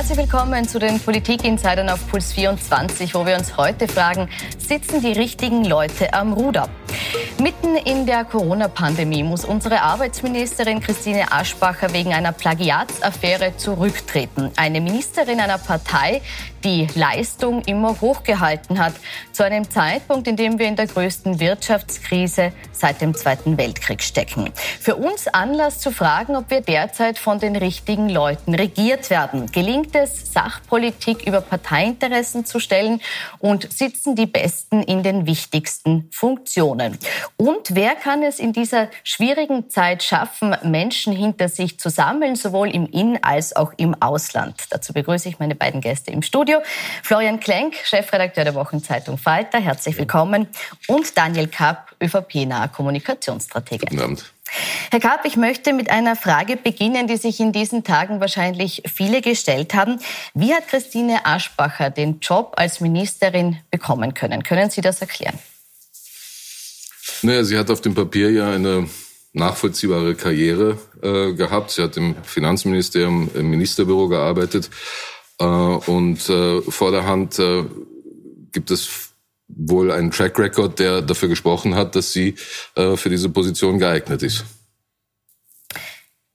Herzlich willkommen zu den Politik-Insidern auf Puls 24, wo wir uns heute fragen, sitzen die richtigen Leute am Ruder? Mitten in der Corona-Pandemie muss unsere Arbeitsministerin Christine Aschbacher wegen einer Plagiatsaffäre zurücktreten. Eine Ministerin einer Partei, die Leistung immer hochgehalten hat, zu einem Zeitpunkt, in dem wir in der größten Wirtschaftskrise seit dem Zweiten Weltkrieg stecken. Für uns Anlass zu fragen, ob wir derzeit von den richtigen Leuten regiert werden. Gelingt es, Sachpolitik über Parteiinteressen zu stellen und sitzen die Besten in den wichtigsten Funktionen? Und wer kann es in dieser schwierigen Zeit schaffen, Menschen hinter sich zu sammeln, sowohl im In- als auch im Ausland? Dazu begrüße ich meine beiden Gäste im Studio. Florian Klenk, Chefredakteur der Wochenzeitung Falter, herzlich willkommen. Und Daniel Kapp, ÖVP-naher Kommunikationsstratege. Guten Abend. Herr Kapp, ich möchte mit einer Frage beginnen, die sich in diesen Tagen wahrscheinlich viele gestellt haben. Wie hat Christine Aschbacher den Job als Ministerin bekommen können? Können Sie das erklären? Naja, sie hat auf dem Papier ja eine nachvollziehbare Karriere äh, gehabt. Sie hat im Finanzministerium im Ministerbüro gearbeitet. Äh, und äh, vor der Hand äh, gibt es wohl einen Track Record, der dafür gesprochen hat, dass sie äh, für diese Position geeignet ist.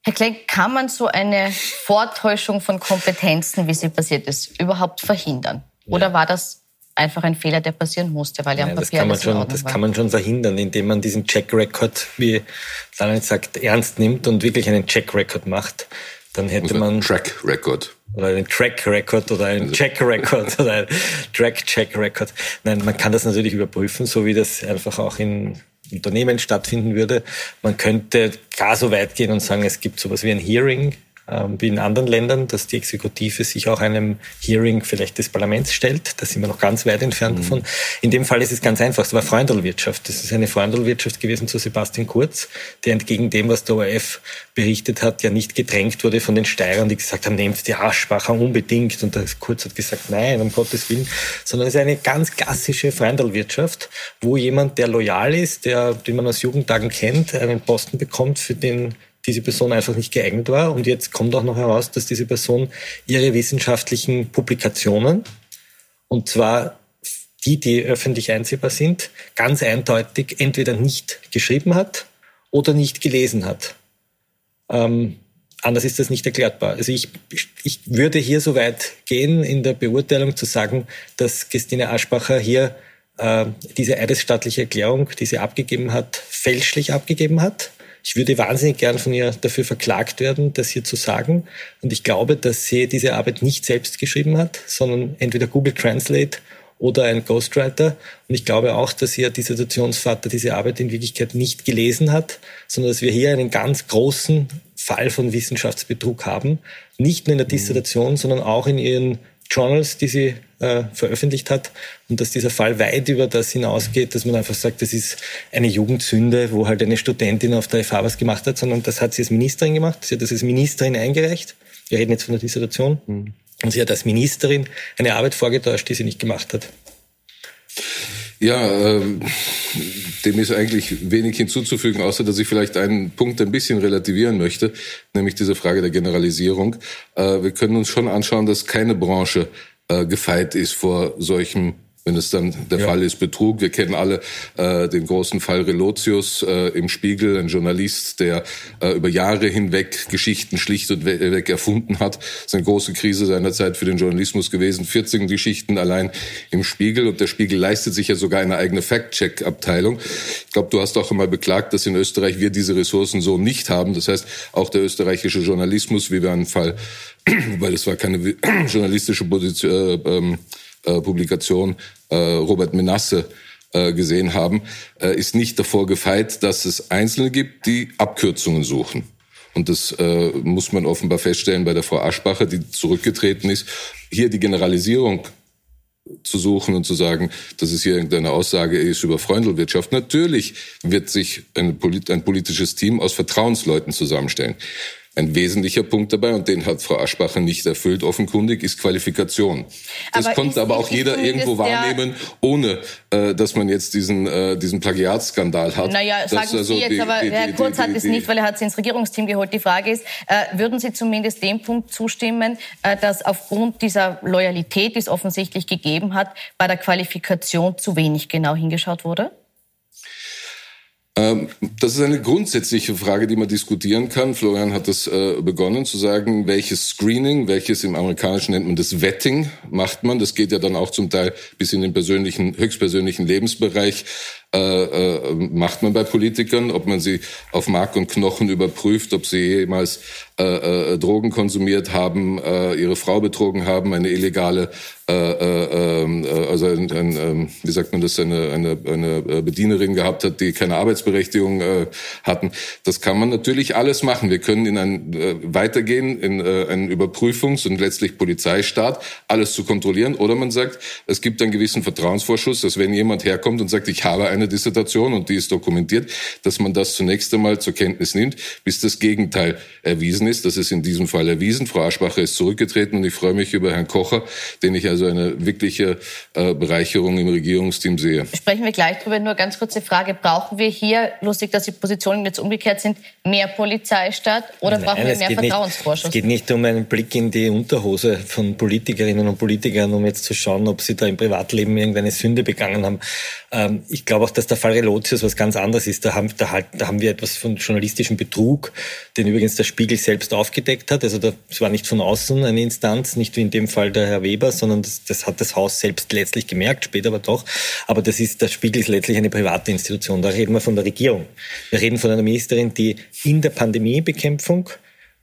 Herr Klenk, kann man so eine Vortäuschung von Kompetenzen, wie sie passiert ist, überhaupt verhindern? Oder war das einfach ein Fehler, der passieren musste, weil ja am Papier das kann man schon, Das kann man schon verhindern, indem man diesen Check-Record, wie Daniel sagt, ernst nimmt und wirklich einen Check-Record macht. Dann hätte also man Track-Record oder einen Track-Record oder einen Check-Record oder einen Track-Check-Record. Nein, man kann das natürlich überprüfen, so wie das einfach auch in Unternehmen stattfinden würde. Man könnte gar so weit gehen und sagen, es gibt sowas wie ein Hearing wie in anderen Ländern, dass die Exekutive sich auch einem Hearing vielleicht des Parlaments stellt. Da sind wir noch ganz weit entfernt mhm. davon. In dem Fall ist es ganz einfach. Es war Freundelwirtschaft. Das ist eine Freundelwirtschaft gewesen zu Sebastian Kurz, der entgegen dem, was der ORF berichtet hat, ja nicht gedrängt wurde von den Steirern, die gesagt haben, nehmt die Aschbacher unbedingt. Und der Kurz hat gesagt, nein, um Gottes Willen. Sondern es ist eine ganz klassische Freundelwirtschaft, wo jemand, der loyal ist, der, den man aus Jugendtagen kennt, einen Posten bekommt, für den diese Person einfach nicht geeignet war. Und jetzt kommt auch noch heraus, dass diese Person ihre wissenschaftlichen Publikationen, und zwar die, die öffentlich einsehbar sind, ganz eindeutig entweder nicht geschrieben hat oder nicht gelesen hat. Ähm, anders ist das nicht erklärbar. Also ich, ich würde hier so weit gehen in der Beurteilung zu sagen, dass Christine Aschbacher hier äh, diese eidesstattliche Erklärung, die sie abgegeben hat, fälschlich abgegeben hat ich würde wahnsinnig gern von ihr dafür verklagt werden, das hier zu sagen. Und ich glaube, dass sie diese Arbeit nicht selbst geschrieben hat, sondern entweder Google Translate oder ein Ghostwriter. Und ich glaube auch, dass ihr Dissertationsvater diese Arbeit in Wirklichkeit nicht gelesen hat, sondern dass wir hier einen ganz großen Fall von Wissenschaftsbetrug haben. Nicht nur in der Dissertation, sondern auch in ihren Journals, die sie äh, veröffentlicht hat und dass dieser Fall weit über das hinausgeht, dass man einfach sagt, das ist eine Jugendsünde, wo halt eine Studentin auf der FH was gemacht hat, sondern das hat sie als Ministerin gemacht. Sie hat das als Ministerin eingereicht. Wir reden jetzt von der Dissertation. Mhm. Und sie hat als Ministerin eine Arbeit vorgetäuscht, die sie nicht gemacht hat. Ja, äh, dem ist eigentlich wenig hinzuzufügen, außer dass ich vielleicht einen Punkt ein bisschen relativieren möchte, nämlich diese Frage der Generalisierung. Äh, wir können uns schon anschauen, dass keine Branche äh, gefeit ist vor solchem wenn es dann der ja. Fall ist, Betrug. Wir kennen alle äh, den großen Fall Relotius äh, im Spiegel, ein Journalist, der äh, über Jahre hinweg Geschichten schlicht und weg erfunden hat. Das ist eine große Krise seinerzeit für den Journalismus gewesen. 14 Geschichten allein im Spiegel und der Spiegel leistet sich ja sogar eine eigene Fact-Check-Abteilung. Ich glaube, du hast auch einmal beklagt, dass in Österreich wir diese Ressourcen so nicht haben. Das heißt, auch der österreichische Journalismus, wie wir einen Fall, weil es war keine journalistische Position, äh, ähm, äh, Publikation äh, Robert Menasse äh, gesehen haben, äh, ist nicht davor gefeit, dass es Einzelne gibt, die Abkürzungen suchen. Und das äh, muss man offenbar feststellen bei der Frau Aschbacher, die zurückgetreten ist. Hier die Generalisierung zu suchen und zu sagen, dass es hier irgendeine Aussage ist über Freundelwirtschaft. Natürlich wird sich ein, ein politisches Team aus Vertrauensleuten zusammenstellen. Ein wesentlicher Punkt dabei, und den hat Frau Aschbacher nicht erfüllt, offenkundig, ist Qualifikation. Das aber konnte aber auch jeder irgendwo wahrnehmen, ohne äh, dass man jetzt diesen, äh, diesen Plagiatskandal hat. Naja, sagen also Sie jetzt, die, aber die, Herr Kurz die, hat es nicht, weil er hat es ins Regierungsteam geholt. Die Frage ist, äh, würden Sie zumindest dem Punkt zustimmen, äh, dass aufgrund dieser Loyalität, die es offensichtlich gegeben hat, bei der Qualifikation zu wenig genau hingeschaut wurde? Ähm, das ist eine grundsätzliche Frage, die man diskutieren kann. Florian hat das äh, begonnen zu sagen, welches Screening, welches im Amerikanischen nennt man das Vetting, macht man. Das geht ja dann auch zum Teil bis in den persönlichen, höchstpersönlichen Lebensbereich. Äh, äh, macht man bei Politikern, ob man sie auf Mark und Knochen überprüft, ob sie jemals äh, äh, Drogen konsumiert haben, äh, ihre Frau betrogen haben, eine illegale, äh, äh, ähm, äh, also ein, ein, äh, wie sagt man das, eine, eine, eine Bedienerin gehabt hat, die keine Arbeitsberechtigung äh, hatten. Das kann man natürlich alles machen. Wir können in ein äh, weitergehen in äh, einen Überprüfungs- und letztlich Polizeistaat, alles zu kontrollieren. Oder man sagt, es gibt einen gewissen Vertrauensvorschuss, dass wenn jemand herkommt und sagt, ich habe eine Dissertation und die ist dokumentiert, dass man das zunächst einmal zur Kenntnis nimmt, bis das Gegenteil erwiesen ist. Das ist in diesem Fall erwiesen. Frau Aschbacher ist zurückgetreten und ich freue mich über Herrn Kocher, den ich also eine wirkliche äh, Bereicherung im Regierungsteam sehe. Sprechen wir gleich drüber. Nur ganz kurze Frage. Brauchen wir hier, lustig, dass die Positionen jetzt umgekehrt sind, mehr Polizeistaat oder Nein, brauchen wir mehr Vertrauensvorschuss? es geht nicht um einen Blick in die Unterhose von Politikerinnen und Politikern, um jetzt zu schauen, ob sie da im Privatleben irgendeine Sünde begangen haben. Ähm, ich glaube auch, dass der Fall Relotius was ganz anderes ist. Da haben, da, halt, da haben wir etwas von journalistischem Betrug, den übrigens der Spiegel selbst aufgedeckt hat. Also das war nicht von außen eine Instanz, nicht wie in dem Fall der Herr Weber, sondern das, das hat das Haus selbst letztlich gemerkt, später aber doch. Aber das ist, der Spiegel ist letztlich eine private Institution. Da reden wir von der Regierung. Wir reden von einer Ministerin, die in der Pandemiebekämpfung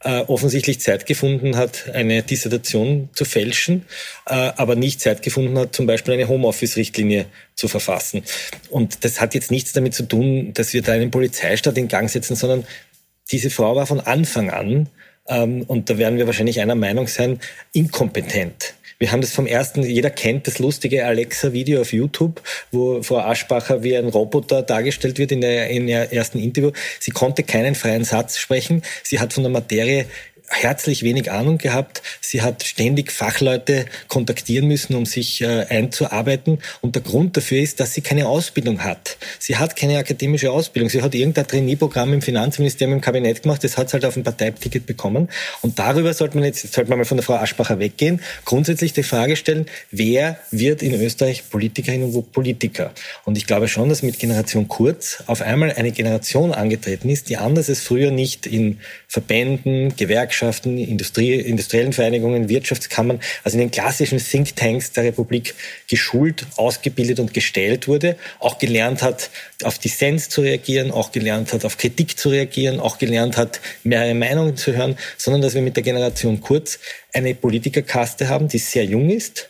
äh, offensichtlich Zeit gefunden hat, eine Dissertation zu fälschen, äh, aber nicht Zeit gefunden hat, zum Beispiel eine Homeoffice-Richtlinie zu verfassen. Und das hat jetzt nichts damit zu tun, dass wir da einen Polizeistaat in Gang setzen, sondern diese Frau war von Anfang an, ähm, und da werden wir wahrscheinlich einer Meinung sein, inkompetent. Wir haben das vom ersten, jeder kennt das lustige Alexa-Video auf YouTube, wo Frau Aschbacher wie ein Roboter dargestellt wird in der, in der ersten Interview. Sie konnte keinen freien Satz sprechen. Sie hat von der Materie herzlich wenig Ahnung gehabt. Sie hat ständig Fachleute kontaktieren müssen, um sich äh, einzuarbeiten. Und der Grund dafür ist, dass sie keine Ausbildung hat. Sie hat keine akademische Ausbildung. Sie hat irgendein Trainee-Programm im Finanzministerium im Kabinett gemacht. Das hat sie halt auf ein Parteiticket bekommen. Und darüber sollte man jetzt, sollte man mal von der Frau Aschbacher weggehen. Grundsätzlich die Frage stellen, wer wird in Österreich Politikerin und Politiker? Und ich glaube schon, dass mit Generation Kurz auf einmal eine Generation angetreten ist, die anders als früher nicht in Verbänden, Gewerkschaften, Gewerkschaften, Industrie, industriellen Vereinigungen, Wirtschaftskammern, also in den klassischen Thinktanks der Republik geschult, ausgebildet und gestellt wurde, auch gelernt hat, auf Dissens zu reagieren, auch gelernt hat, auf Kritik zu reagieren, auch gelernt hat, mehrere Meinungen zu hören, sondern dass wir mit der Generation Kurz eine Politikerkaste haben, die sehr jung ist,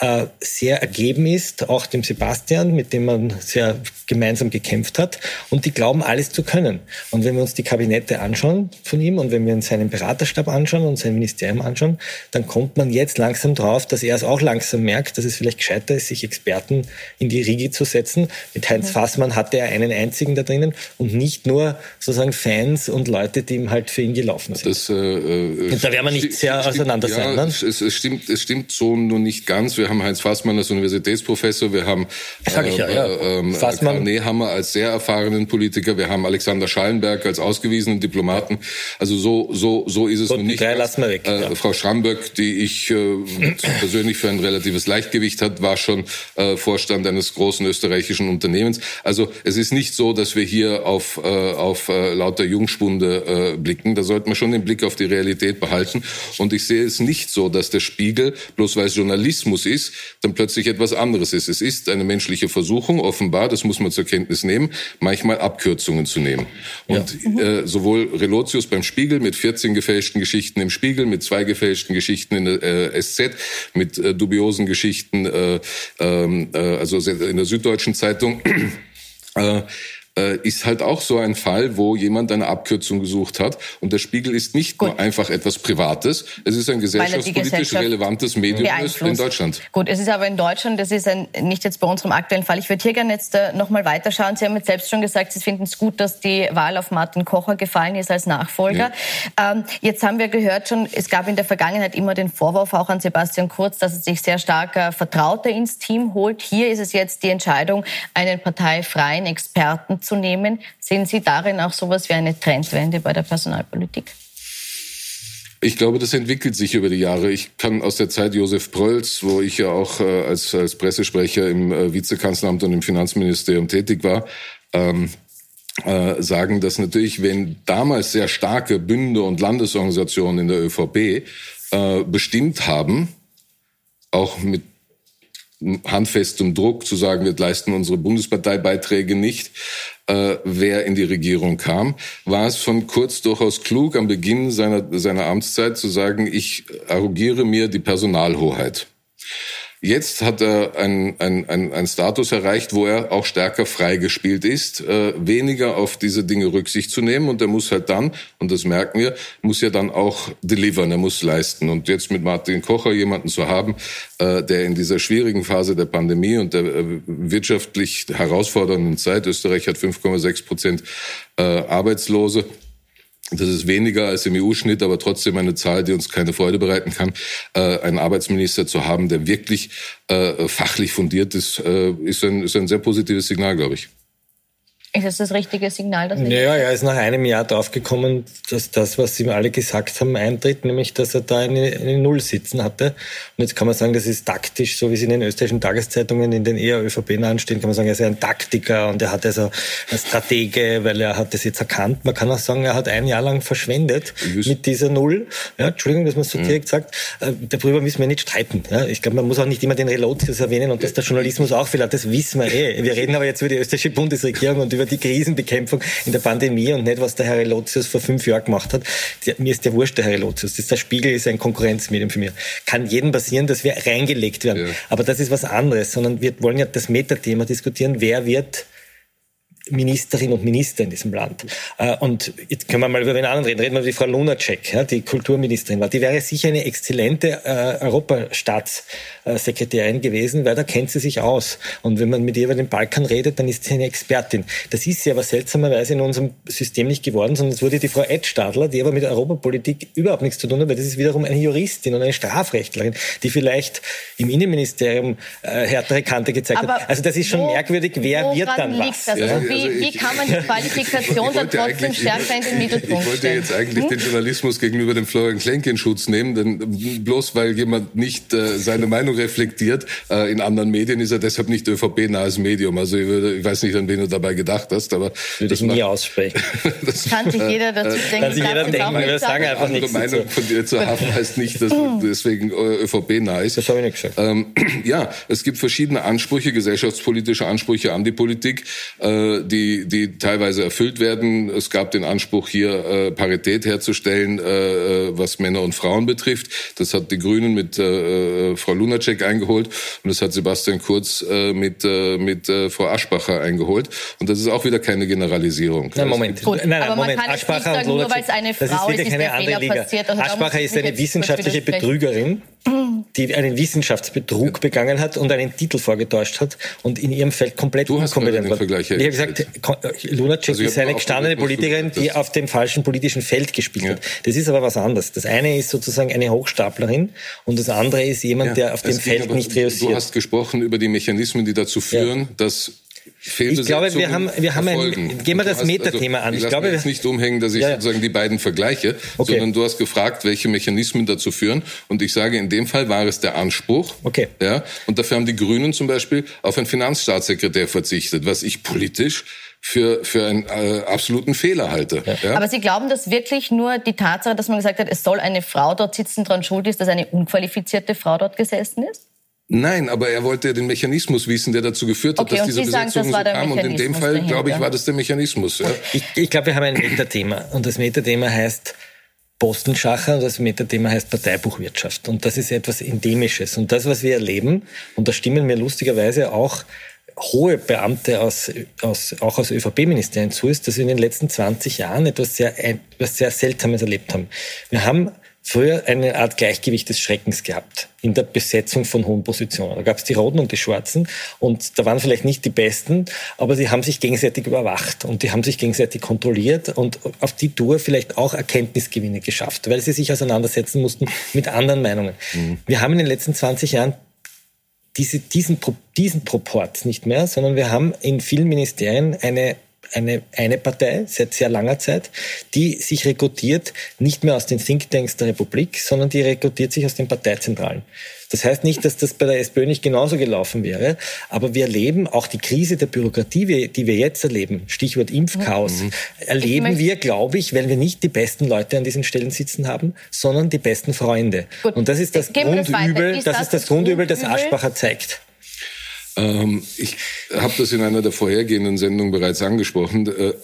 äh, sehr ergeben ist, auch dem Sebastian, mit dem man sehr gemeinsam gekämpft hat. Und die glauben, alles zu können. Und wenn wir uns die Kabinette anschauen von ihm und wenn wir uns seinen Beraterstab anschauen und sein Ministerium anschauen, dann kommt man jetzt langsam drauf, dass er es auch langsam merkt, dass es vielleicht gescheiter ist, sich Experten in die Riege zu setzen. Mit Heinz Fassmann hatte er einen einzigen da drinnen und nicht nur sozusagen Fans und Leute, die ihm halt für ihn gelaufen sind. Das, äh, äh, da werden wir nicht sehr auseinander ja, sein. Ne? Es, es, stimmt, es stimmt so nur nicht ganz. Wir haben Heinz Fassmann als Universitätsprofessor, wir haben Sag ich ja, ja. Äh, ähm, Fassmann. Karl Nehammer als sehr erfahrenen Politiker, wir haben Alexander Schallenberg als ausgewiesenen Diplomaten. Also so so so ist es Gut, nun nicht. Drei lassen wir weg, äh, ja. Frau Schramböck, die ich äh, persönlich für ein relatives Leichtgewicht hat, war schon äh, Vorstand eines großen österreichischen Unternehmens. Also es ist nicht so, dass wir hier auf äh, auf äh, lauter Jungspunde äh, blicken. Da sollte man schon den Blick auf die Realität behalten. Und ich sehe es nicht so, dass der Spiegel bloß weil es Journalismus ist, dann plötzlich etwas anderes ist. Es ist eine menschliche Versuchung, offenbar, das muss man zur Kenntnis nehmen, manchmal Abkürzungen zu nehmen. Und ja. äh, sowohl Relotius beim Spiegel mit 14 gefälschten Geschichten im Spiegel, mit zwei gefälschten Geschichten in der äh, SZ, mit äh, dubiosen Geschichten, äh, ähm, äh, also in der Süddeutschen Zeitung, äh, äh, ist halt auch so ein Fall, wo jemand eine Abkürzung gesucht hat. Und der Spiegel ist nicht Gut. nur einfach etwas Privates, es ist ein gesellschaftspolitisch relevantes Medium in Deutschland. Gut, es ist aber in Deutschland, das ist ein, nicht jetzt bei unserem aktuellen Fall. Ich würde hier gerne jetzt äh, nochmal weiterschauen. Sie haben jetzt selbst schon gesagt, Sie finden es gut, dass die Wahl auf Martin Kocher gefallen ist als Nachfolger. Ja. Ähm, jetzt haben wir gehört schon, es gab in der Vergangenheit immer den Vorwurf auch an Sebastian Kurz, dass er sich sehr stark äh, Vertraute ins Team holt. Hier ist es jetzt die Entscheidung, einen parteifreien Experten zu nehmen. Sehen Sie darin auch sowas wie eine Trendwende bei der Personalpolitik? Ich glaube, das entwickelt sich über die Jahre. Ich kann aus der Zeit Josef Prölz, wo ich ja auch äh, als, als Pressesprecher im äh, Vizekanzleramt und im Finanzministerium tätig war, ähm, äh, sagen, dass natürlich, wenn damals sehr starke Bünde und Landesorganisationen in der ÖVP äh, bestimmt haben, auch mit handfestem Druck zu sagen, wir leisten unsere Bundesparteibeiträge nicht, äh, wer in die Regierung kam, war es von Kurz durchaus klug, am Beginn seiner, seiner Amtszeit zu sagen, ich arrogiere mir die Personalhoheit. Jetzt hat er einen ein, ein Status erreicht, wo er auch stärker freigespielt ist, äh, weniger auf diese Dinge Rücksicht zu nehmen. Und er muss halt dann, und das merken wir, muss ja dann auch delivern, er muss leisten. Und jetzt mit Martin Kocher jemanden zu haben, äh, der in dieser schwierigen Phase der Pandemie und der äh, wirtschaftlich herausfordernden Zeit, Österreich hat 5,6 Prozent äh, Arbeitslose, das ist weniger als im EU-Schnitt, aber trotzdem eine Zahl, die uns keine Freude bereiten kann. Äh, einen Arbeitsminister zu haben, der wirklich äh, fachlich fundiert ist, äh, ist, ein, ist ein sehr positives Signal, glaube ich. Ist das das richtige Signal? Das naja, er ist nach einem Jahr draufgekommen, dass das, was ihm alle gesagt haben, eintritt, nämlich, dass er da eine, eine Null sitzen hatte. Und jetzt kann man sagen, das ist taktisch, so wie es in den österreichischen Tageszeitungen in den eher ÖVP-nahen stehen, kann man sagen, er ist ein Taktiker und er hat also eine Stratege, weil er hat das jetzt erkannt. Man kann auch sagen, er hat ein Jahr lang verschwendet mit dieser Null. Ja, Entschuldigung, dass man es so mhm. direkt sagt. Äh, darüber müssen wir nicht streiten. Ja, ich glaube, man muss auch nicht immer den Relotius erwähnen und dass der Journalismus auch viel hat, das wissen wir eh. Wir reden aber jetzt über die österreichische Bundesregierung und über über die Krisenbekämpfung in der Pandemie und nicht, was der Herr Relotius vor fünf Jahren gemacht hat. Mir ist der wurscht, der Herr Relotius. Das, der Spiegel ist ein Konkurrenzmedium für mich. Kann jedem passieren, dass wir reingelegt werden. Ja. Aber das ist was anderes, sondern wir wollen ja das Metathema diskutieren. Wer wird Ministerinnen und Minister in diesem Land. Äh, und jetzt können wir mal über den anderen reden. Reden wir über die Frau Lunacek, die Kulturministerin war. Die wäre sicher eine exzellente äh, Europastaatssekretärin gewesen, weil da kennt sie sich aus. Und wenn man mit ihr über den Balkan redet, dann ist sie eine Expertin. Das ist sie aber seltsamerweise in unserem System nicht geworden, sondern es wurde die Frau Ed Stadler, die aber mit Europapolitik überhaupt nichts zu tun hat, weil das ist wiederum eine Juristin und eine Strafrechtlerin, die vielleicht im Innenministerium äh, härtere Kante gezeigt aber hat. Also das ist schon wo, merkwürdig, wer wird dann was? Also ja, wie, also wie kann man die Qualifikation dann trotzdem stärker in den Mittelpunkt Ich wollte jetzt eigentlich hm? den Journalismus gegenüber dem Florian Klenk in Schutz nehmen, denn bloß weil jemand nicht äh, seine Meinung reflektiert äh, in anderen Medien, ist er deshalb nicht ÖVP-nahes Medium. Also ich, würde, ich, weiß nicht, an wen du dabei gedacht hast, aber... Würde ich nie aussprechen. das, kann sich jeder dazu äh, denken. Kann sich jeder denken, wir sagen einfach nichts Meinung von dir zu haben, heißt nicht, dass du deswegen äh, ÖVP-nah ist. Das habe ich nicht gesagt. Ähm, ja, es gibt verschiedene Ansprüche, gesellschaftspolitische Ansprüche an die Politik, äh, die, die teilweise erfüllt werden. Es gab den Anspruch, hier äh, Parität herzustellen, äh, äh, was Männer und Frauen betrifft. Das hat die Grünen mit äh, äh, Frau Lunacek eingeholt und das hat Sebastian Kurz äh, mit, äh, mit äh, Frau Aschbacher eingeholt. Und das ist auch wieder keine Generalisierung. Nein, Moment. Gut, nein, nein, aber Moment. man kann Aschbacher nicht sagen, nur weil es eine Frau ist, ist, keine andere Liga. Passiert. Also Aschbacher ist eine wissenschaftliche Betrügerin die einen Wissenschaftsbetrug begangen hat und einen Titel vorgetäuscht hat und in ihrem Feld komplett du unkompetent war. Ich habe gesagt, Lunacek also ist eine gestandene Politikerin, die auf dem falschen politischen Feld gespielt ja. hat. Das ist aber was anderes. Das eine ist sozusagen eine Hochstaplerin und das andere ist jemand, ja, der auf dem Feld nicht reüssiert. Du hast gesprochen über die Mechanismen, die dazu führen, ja. dass ich glaube, wir haben, wir haben ein, gehen wir das also Metathema also, an. Ich, ich glaube, jetzt nicht umhängen, dass ich ja, sozusagen die beiden vergleiche, okay. sondern du hast gefragt, welche Mechanismen dazu führen. Und ich sage, in dem Fall war es der Anspruch. Okay. Ja. Und dafür haben die Grünen zum Beispiel auf einen Finanzstaatssekretär verzichtet, was ich politisch für, für einen äh, absoluten Fehler halte. Ja. Ja? Aber Sie glauben, dass wirklich nur die Tatsache, dass man gesagt hat, es soll eine Frau dort sitzen, daran schuld ist, dass eine unqualifizierte Frau dort gesessen ist? Nein, aber er wollte den Mechanismus wissen, der dazu geführt hat, okay, dass diese Sie Besetzung sagen, so kam. Und in dem Fall, dahinter. glaube ich, war das der Mechanismus. Ja. Ich, ich glaube, wir haben ein Metathema. Und das Metathema heißt Postenschacher und das Metathema heißt Parteibuchwirtschaft. Und das ist etwas Endemisches. Und das, was wir erleben, und da stimmen mir lustigerweise auch hohe Beamte aus, aus, auch aus ÖVP-Ministerien zu, ist, dass wir in den letzten 20 Jahren etwas sehr, etwas sehr Seltsames erlebt haben. Wir haben früher eine Art Gleichgewicht des Schreckens gehabt in der Besetzung von hohen Positionen. Da gab es die Roten und die Schwarzen und da waren vielleicht nicht die Besten, aber sie haben sich gegenseitig überwacht und die haben sich gegenseitig kontrolliert und auf die Tour vielleicht auch Erkenntnisgewinne geschafft, weil sie sich auseinandersetzen mussten mit anderen Meinungen. Mhm. Wir haben in den letzten 20 Jahren diese, diesen, diesen Proport nicht mehr, sondern wir haben in vielen Ministerien eine eine, eine Partei seit sehr langer Zeit, die sich rekrutiert nicht mehr aus den Thinktanks der Republik, sondern die rekrutiert sich aus den Parteizentralen. Das heißt nicht, dass das bei der SPÖ nicht genauso gelaufen wäre, aber wir erleben auch die Krise der Bürokratie, die wir jetzt erleben, Stichwort Impfchaos, mhm. erleben wir, glaube ich, weil wir nicht die besten Leute an diesen Stellen sitzen haben, sondern die besten Freunde. Gut. Und das ist das Grundübel, das, das, ist das Grundübel, das Aschbacher zeigt. Ähm, ich habe das in einer der vorhergehenden Sendungen bereits angesprochen. Äh,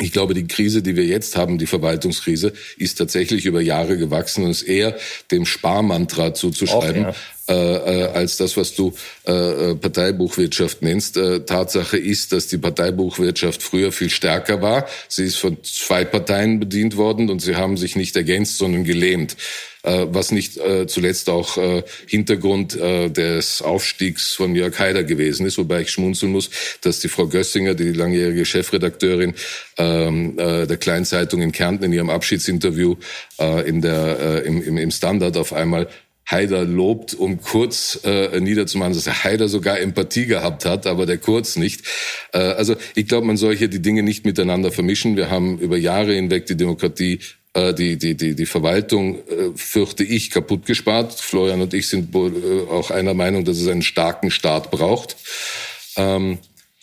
ich glaube, die Krise, die wir jetzt haben, die Verwaltungskrise, ist tatsächlich über Jahre gewachsen und ist eher dem Sparmantra zuzuschreiben, Auch, ja. Äh, äh, als das, was du äh, äh, Parteibuchwirtschaft nennst. Äh, Tatsache ist, dass die Parteibuchwirtschaft früher viel stärker war. Sie ist von zwei Parteien bedient worden und sie haben sich nicht ergänzt, sondern gelähmt. Äh, was nicht äh, zuletzt auch äh, Hintergrund des Aufstiegs von Jörg Haider gewesen ist, wobei ich schmunzeln muss, dass die Frau Gössinger, die langjährige Chefredakteurin ähm, der Kleinzeitung in Kärnten in ihrem Abschiedsinterview in der, im, im Standard auf einmal Haider lobt, um Kurz äh, niederzumachen, dass der Haider sogar Empathie gehabt hat, aber der Kurz nicht. Äh, also ich glaube, man soll hier die Dinge nicht miteinander vermischen. Wir haben über Jahre hinweg die Demokratie äh, die, die, die, die Verwaltung, äh, fürchte ich, kaputt gespart. Florian und ich sind äh, auch einer Meinung, dass es einen starken Staat braucht. Ähm,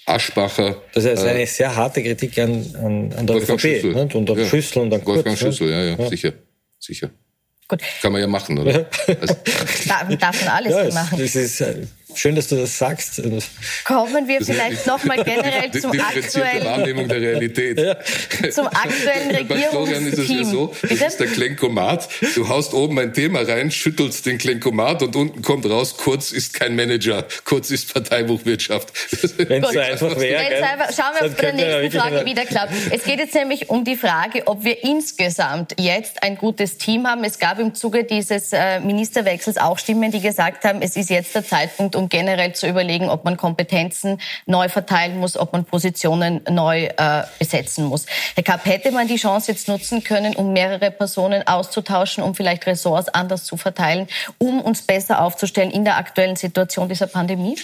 Aschbacher. Das ist eine äh, sehr harte Kritik an, an, an der Wolfgang ÖVP Schüssel. Nicht? und an ja. Schüssel und an Kurz. Wolfgang Schüssel, ja, ja, ja, sicher, sicher. Gut. Kann man ja machen, oder? Also, darf man alles ja, machen. Das ist, Schön, dass du das sagst. Kommen wir vielleicht nochmal generell zum aktuellen Wahrnehmung der Realität. Ja. Zum aktuellen Regierungsteam. Bei Florian ist es ja so, das ist der Klenkomat. Du haust oben ein Thema rein, schüttelst den Klenkomat und unten kommt raus, Kurz ist kein Manager, Kurz ist Parteibuchwirtschaft. Wenn es so einfach wäre. Schauen wir, ob es bei der nächsten Frage wieder klappt. Es geht jetzt nämlich um die Frage, ob wir insgesamt jetzt ein gutes Team haben. Es gab im Zuge dieses äh, Ministerwechsels auch Stimmen, die gesagt haben, es ist jetzt der Zeitpunkt, um generell zu überlegen, ob man Kompetenzen neu verteilen muss, ob man Positionen neu äh, besetzen muss. Herr Kapp, hätte man die Chance jetzt nutzen können, um mehrere Personen auszutauschen, um vielleicht Ressorts anders zu verteilen, um uns besser aufzustellen in der aktuellen Situation dieser Pandemie?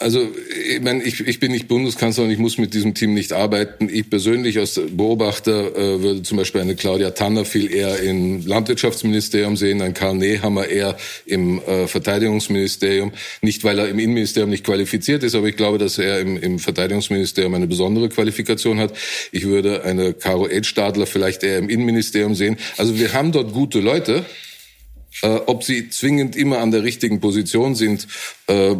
Also ich, meine, ich, ich bin nicht Bundeskanzler und ich muss mit diesem Team nicht arbeiten. Ich persönlich als Beobachter äh, würde zum Beispiel eine Claudia Tanner viel eher im Landwirtschaftsministerium sehen, ein Karl Nehammer eher im äh, Verteidigungsministerium. Nicht, weil er im Innenministerium nicht qualifiziert ist, aber ich glaube, dass er im, im Verteidigungsministerium eine besondere Qualifikation hat. Ich würde eine Caro Edstadler vielleicht eher im Innenministerium sehen. Also wir haben dort gute Leute. Äh, ob sie zwingend immer an der richtigen Position sind, äh,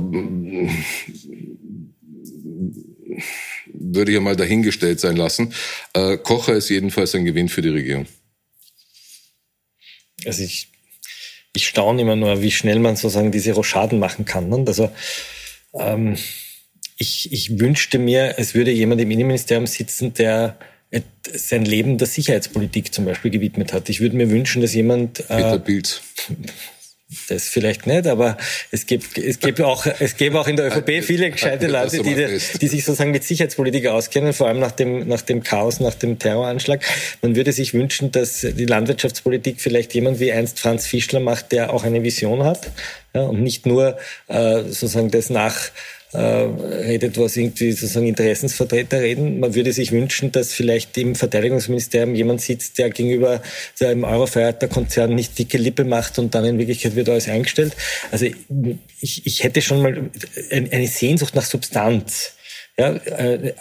würde ich einmal dahingestellt sein lassen. Äh, Kocher ist jedenfalls ein Gewinn für die Regierung. Also ich, ich staune immer nur, wie schnell man sozusagen diese Rochaden machen kann. Ne? Also ähm, ich, ich wünschte mir, es würde jemand im Innenministerium sitzen, der sein Leben der Sicherheitspolitik zum Beispiel gewidmet hat. Ich würde mir wünschen, dass jemand... Äh, Peter Bild. Das vielleicht nicht, aber es gibt, es gibt auch, es gäbe auch in der ÖVP viele gescheite Leute, die, die sich sozusagen mit Sicherheitspolitik auskennen, vor allem nach dem, nach dem Chaos, nach dem Terroranschlag. Man würde sich wünschen, dass die Landwirtschaftspolitik vielleicht jemand wie einst Franz Fischler macht, der auch eine Vision hat, ja, und nicht nur äh, sozusagen das nach äh, redet, was irgendwie sozusagen Interessensvertreter reden. Man würde sich wünschen, dass vielleicht im Verteidigungsministerium jemand sitzt, der gegenüber dem Eurofighter-Konzern nicht dicke Lippe macht und dann in Wirklichkeit wird alles eingestellt. Also ich, ich hätte schon mal eine Sehnsucht nach Substanz ja, äh,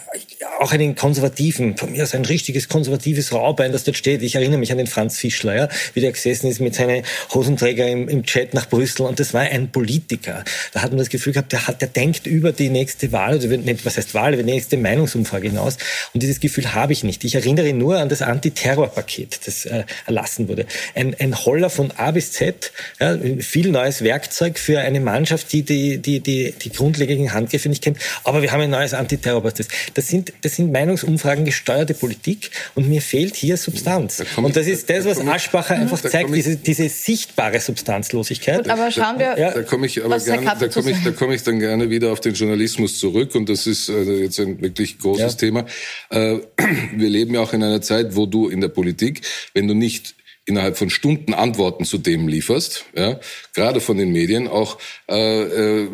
auch einen konservativen, von mir aus ein richtiges konservatives Raubein, das dort steht. Ich erinnere mich an den Franz Fischler, ja, wie der gesessen ist mit seinen Hosenträger im, im Chat nach Brüssel und das war ein Politiker. Da hat man das Gefühl gehabt, der, hat, der denkt über die nächste Wahl, oder nicht, was heißt Wahl, über die nächste Meinungsumfrage hinaus. Und dieses Gefühl habe ich nicht. Ich erinnere nur an das Antiterrorpaket, das äh, erlassen wurde. Ein, ein Holler von A bis Z, ja, viel neues Werkzeug für eine Mannschaft, die die, die, die, die grundlegenden Handgriffe nicht kennt. Aber wir haben ein neues Antiterrorpaket. Das sind, das sind Meinungsumfragen gesteuerte Politik und mir fehlt hier Substanz. Da und das ist das, was Aschbacher einfach zeigt, diese, diese sichtbare Substanzlosigkeit. Gut, aber schauen wir, ja, da komme ich aber gerne, da komme ich, da komme ich dann gerne wieder auf den Journalismus zurück und das ist also jetzt ein wirklich großes ja. Thema. Äh, wir leben ja auch in einer Zeit, wo du in der Politik, wenn du nicht innerhalb von Stunden Antworten zu dem lieferst, ja, gerade von den Medien auch äh, äh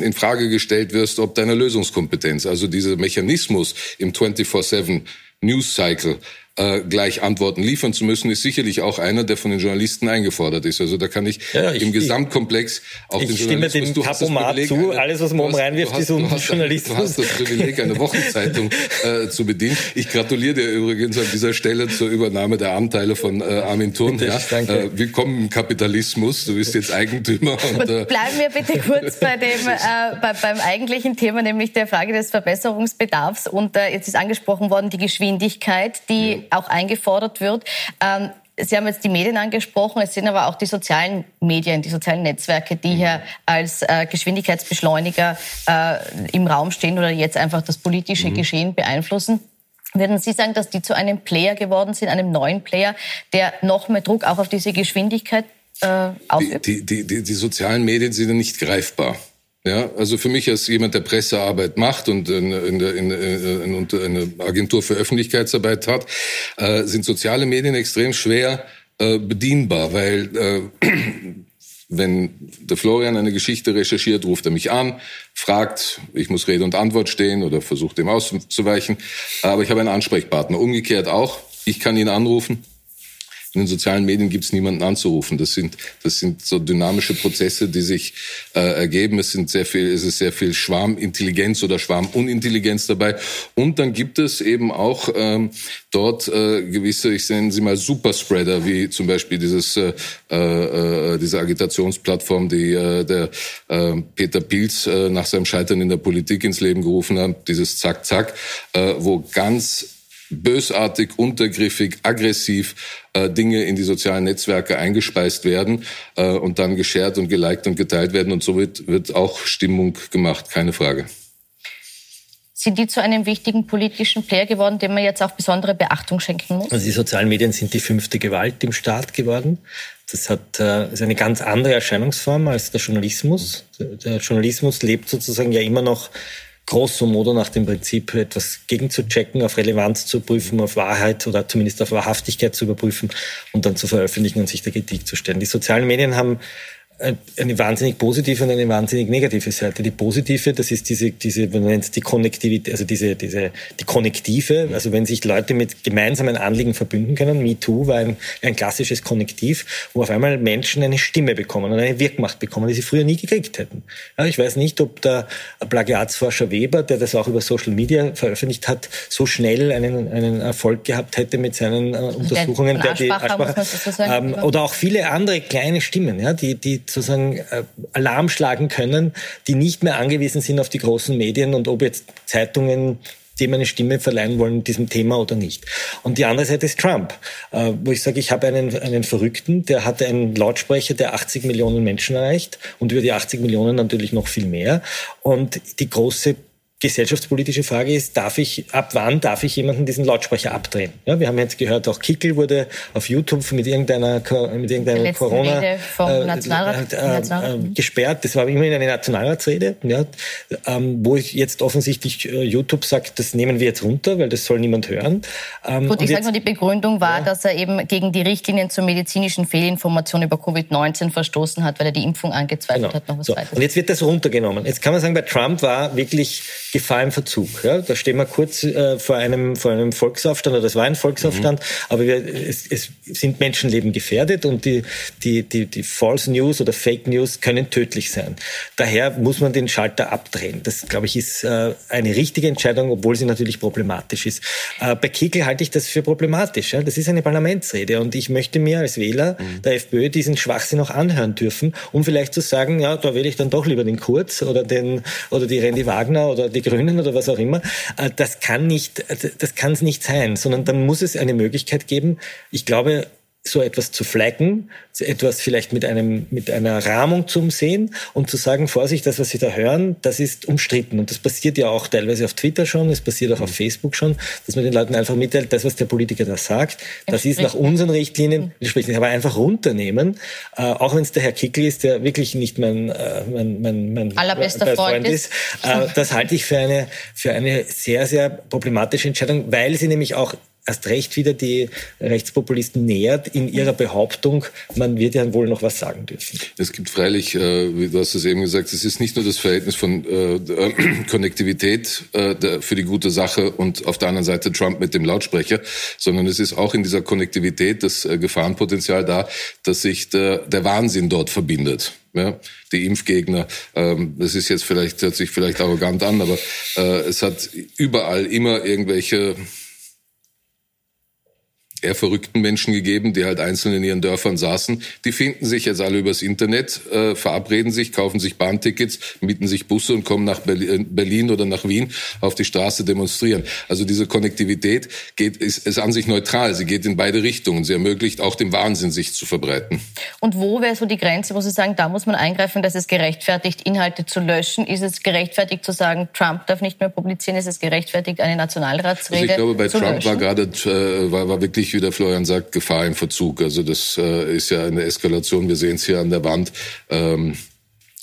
in Frage gestellt wirst, ob deine Lösungskompetenz, also dieser Mechanismus im 24/7 News Cycle äh, gleich Antworten liefern zu müssen, ist sicherlich auch einer, der von den Journalisten eingefordert ist. Also da kann ich, ja, ich im Gesamtkomplex auch den Journalismus... Ich stimme dem Kapomat zu, eine, alles was man oben reinwirft, ist um Journalismus. Du hast das Privileg, eine Wochenzeitung äh, zu bedienen. Ich gratuliere dir übrigens an dieser Stelle zur Übernahme der Anteile von äh, Armin Thurn. Ja, äh, willkommen im Kapitalismus, du bist jetzt Eigentümer. Und, äh, Bleiben wir bitte kurz bei dem, äh, bei, beim eigentlichen Thema, nämlich der Frage des Verbesserungsbedarfs. Und äh, jetzt ist angesprochen worden, die Geschwindigkeit, die ja auch eingefordert wird. Ähm, Sie haben jetzt die Medien angesprochen, es sind aber auch die sozialen Medien, die sozialen Netzwerke, die hier als äh, Geschwindigkeitsbeschleuniger äh, im Raum stehen oder jetzt einfach das politische mhm. Geschehen beeinflussen. Würden Sie sagen, dass die zu einem Player geworden sind, einem neuen Player, der noch mehr Druck auch auf diese Geschwindigkeit äh, ausübt? Die, die, die, die sozialen Medien sind ja nicht greifbar. Ja, also für mich als jemand, der Pressearbeit macht und in, in, in, in eine Agentur für Öffentlichkeitsarbeit hat, äh, sind soziale Medien extrem schwer äh, bedienbar, weil äh, wenn der Florian eine Geschichte recherchiert, ruft er mich an, fragt, ich muss Rede und Antwort stehen oder versucht dem auszuweichen, aber ich habe einen Ansprechpartner. Umgekehrt auch, ich kann ihn anrufen, in den sozialen Medien gibt es niemanden anzurufen. Das sind, das sind so dynamische Prozesse, die sich äh, ergeben. Es sind sehr viel, es ist sehr viel Schwarmintelligenz oder Schwarmunintelligenz dabei. Und dann gibt es eben auch ähm, dort äh, gewisse, ich nenne sie mal Superspreader, wie zum Beispiel dieses, äh, äh, diese Agitationsplattform, die äh, der äh, Peter Pilz äh, nach seinem Scheitern in der Politik ins Leben gerufen hat, dieses Zack Zack, äh, wo ganz bösartig, untergriffig, aggressiv äh, Dinge in die sozialen Netzwerke eingespeist werden äh, und dann geshared und geliked und geteilt werden. Und somit wird auch Stimmung gemacht, keine Frage. Sind die zu einem wichtigen politischen Player geworden, dem man jetzt auch besondere Beachtung schenken muss? Also die sozialen Medien sind die fünfte Gewalt im Staat geworden. Das hat äh, ist eine ganz andere Erscheinungsform als der Journalismus. Der Journalismus lebt sozusagen ja immer noch grosso modo nach dem Prinzip, etwas gegenzuchecken, auf Relevanz zu prüfen, auf Wahrheit oder zumindest auf Wahrhaftigkeit zu überprüfen und dann zu veröffentlichen und sich der Kritik zu stellen. Die sozialen Medien haben eine wahnsinnig positive und eine wahnsinnig negative Seite. Die positive, das ist diese, diese, man nennt es die Konnektivität, also diese, diese, die Konnektive. Also wenn sich Leute mit gemeinsamen Anliegen verbünden können. MeToo war ein, ein klassisches Konnektiv, wo auf einmal Menschen eine Stimme bekommen und eine Wirkmacht bekommen, die sie früher nie gekriegt hätten. Ja, ich weiß nicht, ob der Plagiatsforscher Weber, der das auch über Social Media veröffentlicht hat, so schnell einen, einen Erfolg gehabt hätte mit seinen äh, Untersuchungen, der, die Aschbacher, ähm, oder auch viele andere kleine Stimmen, ja, die, die sozusagen äh, Alarm schlagen können, die nicht mehr angewiesen sind auf die großen Medien und ob jetzt Zeitungen dem eine Stimme verleihen wollen, diesem Thema oder nicht. Und die andere Seite ist Trump, äh, wo ich sage, ich habe einen, einen Verrückten, der hatte einen Lautsprecher, der 80 Millionen Menschen erreicht und über die 80 Millionen natürlich noch viel mehr. Und die große gesellschaftspolitische Frage ist, darf ich, ab wann darf ich jemanden diesen Lautsprecher abdrehen? Ja, wir haben jetzt gehört, auch Kickel wurde auf YouTube mit irgendeiner, mit irgendeiner Corona äh, äh, äh, gesperrt. Das war immerhin eine Nationalratsrede, ja, ähm, wo ich jetzt offensichtlich äh, YouTube sagt, das nehmen wir jetzt runter, weil das soll niemand hören. Ähm, Gut, ich sage nur, die Begründung war, ja. dass er eben gegen die Richtlinien zur medizinischen Fehlinformation über Covid-19 verstoßen hat, weil er die Impfung angezweifelt genau. hat. Noch was so. Und jetzt wird das runtergenommen. Jetzt kann man sagen, bei Trump war wirklich Gefahr im Verzug. Ja? Da stehen wir kurz äh, vor, einem, vor einem Volksaufstand, oder das war ein Volksaufstand, mhm. aber wir, es, es sind Menschenleben gefährdet und die, die, die, die False News oder Fake News können tödlich sein. Daher muss man den Schalter abdrehen. Das, glaube ich, ist äh, eine richtige Entscheidung, obwohl sie natürlich problematisch ist. Äh, bei Kickel halte ich das für problematisch. Ja? Das ist eine Parlamentsrede und ich möchte mir als Wähler mhm. der FPÖ diesen Schwachsinn auch anhören dürfen, um vielleicht zu sagen, ja, da wähle ich dann doch lieber den Kurz oder den oder die Randy Wagner oder die Grünen oder was auch immer. Äh, das kann nicht, das kann es nicht sein, sondern dann muss es eine Möglichkeit geben. Ich glaube, so etwas zu flaggen, etwas vielleicht mit einem, mit einer Rahmung zu umsehen und zu sagen, Vorsicht, das, was Sie da hören, das ist umstritten. Und das passiert ja auch teilweise auf Twitter schon, es passiert auch auf mhm. Facebook schon, dass man den Leuten einfach mitteilt, das, was der Politiker da sagt, das ist nach unseren Richtlinien, entspricht nicht, aber einfach runternehmen, äh, auch wenn es der Herr Kickel ist, der wirklich nicht mein, äh, mein, mein, mein allerbester Freund, Freund ist. Äh, das halte ich für eine, für eine sehr, sehr problematische Entscheidung, weil sie nämlich auch erst recht wieder die Rechtspopulisten nähert in ihrer Behauptung, man wird ja wohl noch was sagen dürfen. Es gibt freilich, äh, wie du hast es eben gesagt, es ist nicht nur das Verhältnis von äh, äh, Konnektivität äh, der, für die gute Sache und auf der anderen Seite Trump mit dem Lautsprecher, sondern es ist auch in dieser Konnektivität das äh, Gefahrenpotenzial da, dass sich der, der Wahnsinn dort verbindet. Ja, die Impfgegner, ähm, das ist jetzt vielleicht, hört sich vielleicht arrogant an, aber äh, es hat überall immer irgendwelche eher verrückten Menschen gegeben, die halt einzeln in ihren Dörfern saßen. Die finden sich jetzt alle übers Internet, äh, verabreden sich, kaufen sich Bahntickets, mieten sich Busse und kommen nach äh, Berlin oder nach Wien auf die Straße demonstrieren. Also diese Konnektivität geht, ist, ist an sich neutral. Sie geht in beide Richtungen. Sie ermöglicht auch dem Wahnsinn, sich zu verbreiten. Und wo wäre so die Grenze, wo Sie sagen, da muss man eingreifen, dass es gerechtfertigt, Inhalte zu löschen? Ist es gerechtfertigt zu sagen, Trump darf nicht mehr publizieren? Ist es gerechtfertigt, eine Nationalratsrede also ich glaube, bei Trump löschen? war gerade, äh, war, war wirklich wie der Florian sagt, Gefahr im Verzug. Also das äh, ist ja eine Eskalation. Wir sehen es hier an der Wand. Ähm,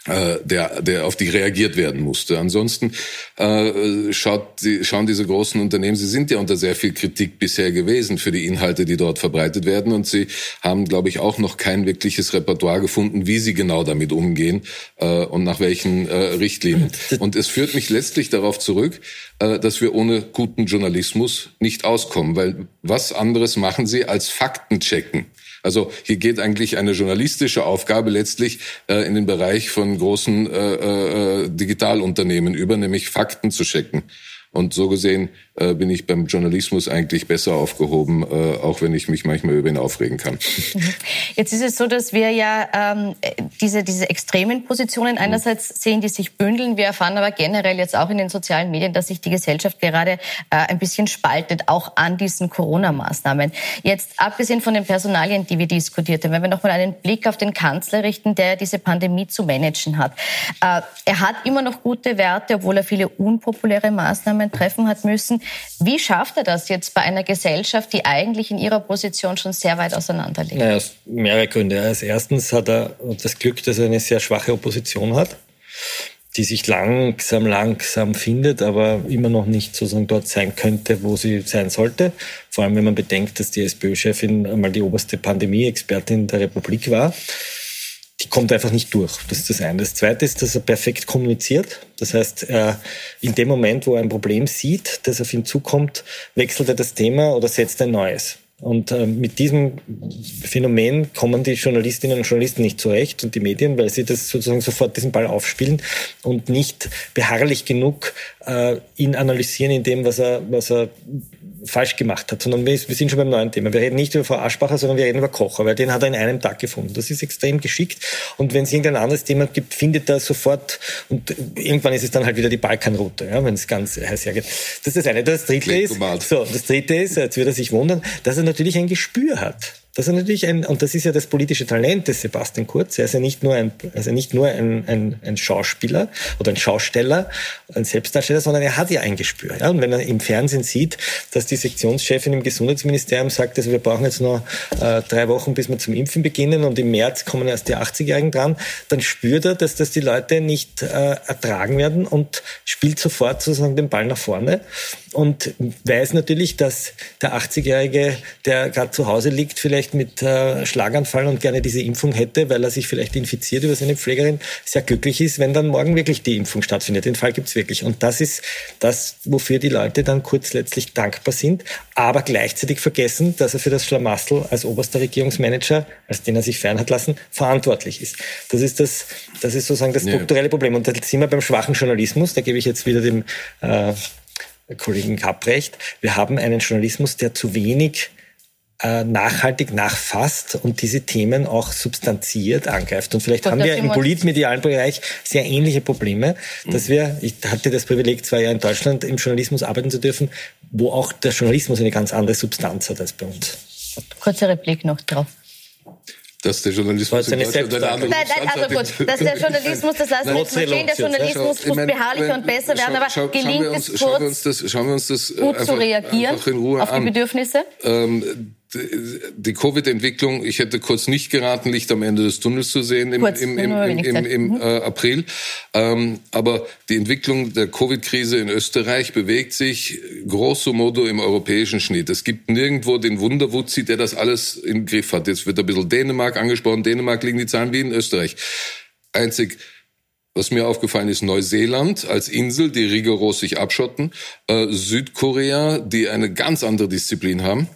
äh, der, der auf die reagiert werden musste. Ansonsten äh, schaut, die, schauen diese großen Unternehmen, sie sind ja unter sehr viel Kritik bisher gewesen für die Inhalte, die dort verbreitet werden. Und sie haben, glaube ich, auch noch kein wirkliches Repertoire gefunden, wie sie genau damit umgehen äh, und nach welchen äh, Richtlinien. Und es führt mich letztlich darauf zurück, dass wir ohne guten Journalismus nicht auskommen. Weil was anderes machen sie als Fakten checken? Also hier geht eigentlich eine journalistische Aufgabe letztlich äh, in den Bereich von großen äh, äh, Digitalunternehmen über, nämlich Fakten zu checken. Und so gesehen äh, bin ich beim Journalismus eigentlich besser aufgehoben, äh, auch wenn ich mich manchmal über ihn aufregen kann. Jetzt ist es so, dass wir ja ähm, diese, diese extremen Positionen einerseits sehen, die sich bündeln. Wir erfahren aber generell jetzt auch in den sozialen Medien, dass sich die Gesellschaft gerade äh, ein bisschen spaltet, auch an diesen Corona-Maßnahmen. Jetzt abgesehen von den Personalien, die wir diskutiert haben, wenn wir nochmal einen Blick auf den Kanzler richten, der diese Pandemie zu managen hat. Äh, er hat immer noch gute Werte, obwohl er viele unpopuläre Maßnahmen treffen hat müssen. Wie schafft er das jetzt bei einer Gesellschaft, die eigentlich in ihrer Position schon sehr weit auseinander liegt? Naja, mehrere Gründe. Als erstens hat er das Glück, dass er eine sehr schwache Opposition hat, die sich langsam, langsam findet, aber immer noch nicht sozusagen dort sein könnte, wo sie sein sollte. Vor allem, wenn man bedenkt, dass die SPÖ-Chefin einmal die oberste Pandemie-Expertin der Republik war die kommt einfach nicht durch. Das ist das eine. Das zweite ist, dass er perfekt kommuniziert. Das heißt, in dem Moment, wo er ein Problem sieht, das auf ihn zukommt, wechselt er das Thema oder setzt ein neues. Und äh, mit diesem Phänomen kommen die Journalistinnen und Journalisten nicht zurecht und die Medien, weil sie das sozusagen sofort diesen Ball aufspielen und nicht beharrlich genug äh, ihn analysieren in dem, was er, was er falsch gemacht hat, sondern wir, wir, sind schon beim neuen Thema. Wir reden nicht über Frau Aschbacher, sondern wir reden über Kocher, weil den hat er in einem Tag gefunden. Das ist extrem geschickt. Und wenn es irgendein anderes Thema gibt, findet er sofort, und irgendwann ist es dann halt wieder die Balkanroute, ja, wenn es ganz heiß hergeht. Das ist das eine. Das dritte ist, so, das dritte ist, jetzt wird er sich wundern, dass er natürlich ein Gespür hat. Das ist natürlich ein, und das ist ja das politische Talent des Sebastian Kurz. Er ist ja nicht nur ein, also nicht nur ein, ein, ein Schauspieler oder ein Schausteller, ein Selbstdarsteller, sondern er hat ja ein Gespür. Ja? Und wenn er im Fernsehen sieht, dass die Sektionschefin im Gesundheitsministerium sagt, also wir brauchen jetzt noch äh, drei Wochen, bis wir zum Impfen beginnen und im März kommen erst die 80-Jährigen dran, dann spürt er, dass das die Leute nicht äh, ertragen werden und spielt sofort sozusagen den Ball nach vorne. Und weiß natürlich, dass der 80-Jährige, der gerade zu Hause liegt, vielleicht mit äh, Schlaganfall und gerne diese Impfung hätte, weil er sich vielleicht infiziert über seine Pflegerin, sehr glücklich ist, wenn dann morgen wirklich die Impfung stattfindet. Den Fall gibt's wirklich. Und das ist das, wofür die Leute dann kurz letztlich dankbar sind, aber gleichzeitig vergessen, dass er für das Schlamassel als oberster Regierungsmanager, als den er sich fern hat lassen, verantwortlich ist. Das ist das, das ist sozusagen das strukturelle Problem. Und da sind wir beim schwachen Journalismus. Da gebe ich jetzt wieder dem äh, Kollegen Kapprecht. Wir haben einen Journalismus, der zu wenig äh, nachhaltig nachfasst und diese Themen auch substanziert angreift. Und vielleicht haben wir im politmedialen Bereich sehr ähnliche Probleme, dass wir, ich hatte das Privileg, zwei Jahre in Deutschland im Journalismus arbeiten zu dürfen, wo auch der Journalismus eine ganz andere Substanz hat als bei uns. Kurze Replik noch drauf dass der Journalismus in Deutschland eine andere Nein, nein, also gut, dass der Journalismus, das lassen wir jetzt verstehen, der Journalismus muss beharrlicher und besser werden, aber gelingt es kurz, schauen wir uns das, schauen wir uns das gut einfach, zu reagieren auf die Bedürfnisse? Ähm, die Covid-Entwicklung, ich hätte kurz nicht geraten, Licht am Ende des Tunnels zu sehen im, kurz, im, im, im, mhm. äh, April. Ähm, aber die Entwicklung der Covid-Krise in Österreich bewegt sich grosso modo im europäischen Schnitt. Es gibt nirgendwo den Wunderwutzi, der das alles im Griff hat. Jetzt wird ein bisschen Dänemark angesprochen. Dänemark liegen die Zahlen wie in Österreich. Einzig was mir aufgefallen ist, Neuseeland als Insel, die rigoros sich abschotten, äh, Südkorea, die eine ganz andere Disziplin haben.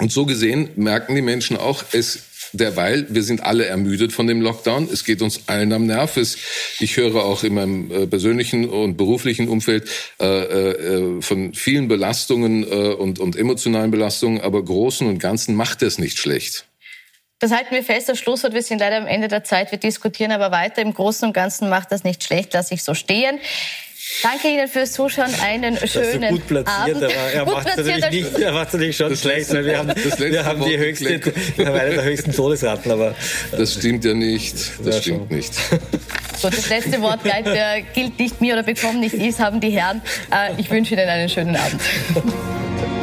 Und so gesehen merken die Menschen auch, es derweil, wir sind alle ermüdet von dem Lockdown. Es geht uns allen am Nerv. Es, ich höre auch in meinem äh, persönlichen und beruflichen Umfeld äh, äh, von vielen Belastungen äh, und, und emotionalen Belastungen, aber großen und ganzen macht es nicht schlecht. Das halten wir fest. Das Schlusswort, wir sind leider am Ende der Zeit. Wir diskutieren aber weiter. Im Großen und Ganzen macht das nicht schlecht. Lasse ich so stehen. Danke Ihnen fürs Zuschauen. Einen schönen das gut platziert, Abend. Aber er macht natürlich nicht, er macht natürlich schon das schlecht, weil wir haben, wir haben die höchste, wir haben eine der höchsten Todesraten, aber. Das stimmt ja nicht. Das stimmt schon. nicht. So, das letzte Wort bleibt, gilt nicht mir oder bekommen nicht ist, haben die Herren. Äh, ich wünsche Ihnen einen schönen Abend.